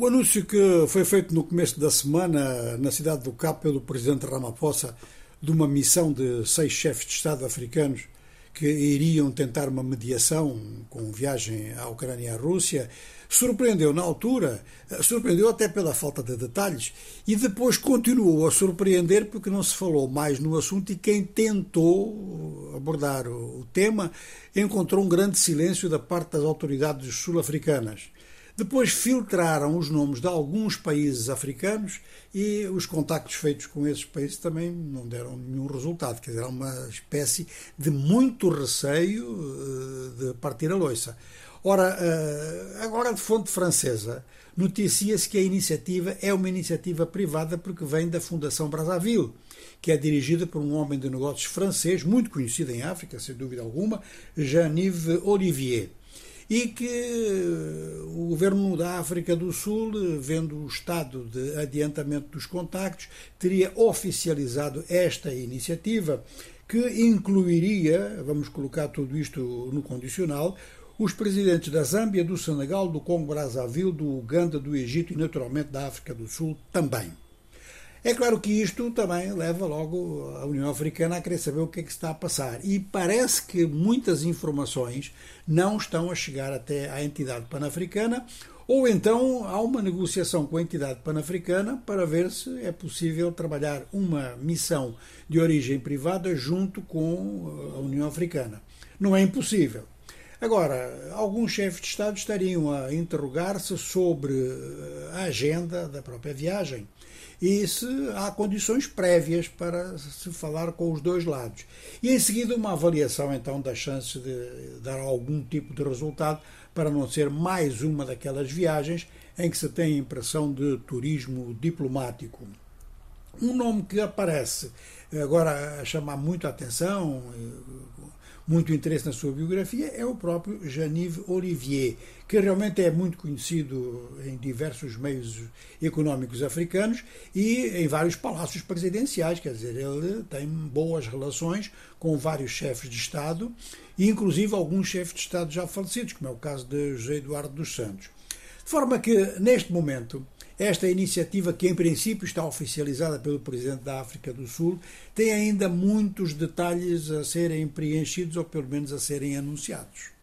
O anúncio que foi feito no começo da semana na cidade do Cabo pelo presidente Ramaphosa de uma missão de seis chefes de Estado africanos que iriam tentar uma mediação com viagem à Ucrânia e à Rússia, surpreendeu na altura, surpreendeu até pela falta de detalhes, e depois continuou a surpreender porque não se falou mais no assunto e quem tentou abordar o tema encontrou um grande silêncio da parte das autoridades sul-africanas. Depois filtraram os nomes de alguns países africanos e os contactos feitos com esses países também não deram nenhum resultado. Quer dizer, há uma espécie de muito receio eh, de partir a loiça. Ora, eh, agora de fonte francesa, noticia-se que a iniciativa é uma iniciativa privada porque vem da Fundação Brazzaville, que é dirigida por um homem de negócios francês, muito conhecido em África, sem dúvida alguma, Jean-Yves Olivier e que eh, o governo da África do Sul, vendo o estado de adiantamento dos contactos, teria oficializado esta iniciativa que incluiria, vamos colocar tudo isto no condicional, os presidentes da Zâmbia, do Senegal, do Congo Brazzaville, do Uganda, do Egito e naturalmente da África do Sul também. É claro que isto também leva logo a União Africana a querer saber o que é que está a passar. E parece que muitas informações não estão a chegar até à entidade panafricana, ou então há uma negociação com a entidade panafricana para ver se é possível trabalhar uma missão de origem privada junto com a União Africana. Não é impossível. Agora, alguns chefes de Estado estariam a interrogar-se sobre a agenda da própria viagem e se há condições prévias para se falar com os dois lados. E em seguida uma avaliação então das chances de dar algum tipo de resultado para não ser mais uma daquelas viagens em que se tem a impressão de turismo diplomático. Um nome que aparece agora a chamar muito a atenção, muito interesse na sua biografia é o próprio Janive Olivier, que realmente é muito conhecido em diversos meios económicos africanos e em vários palácios presidenciais, quer dizer, ele tem boas relações com vários chefes de Estado, inclusive alguns chefes de Estado já falecidos, como é o caso de José Eduardo dos Santos. De forma que, neste momento, esta iniciativa, que em princípio está oficializada pelo Presidente da África do Sul, tem ainda muitos detalhes a serem preenchidos ou pelo menos a serem anunciados.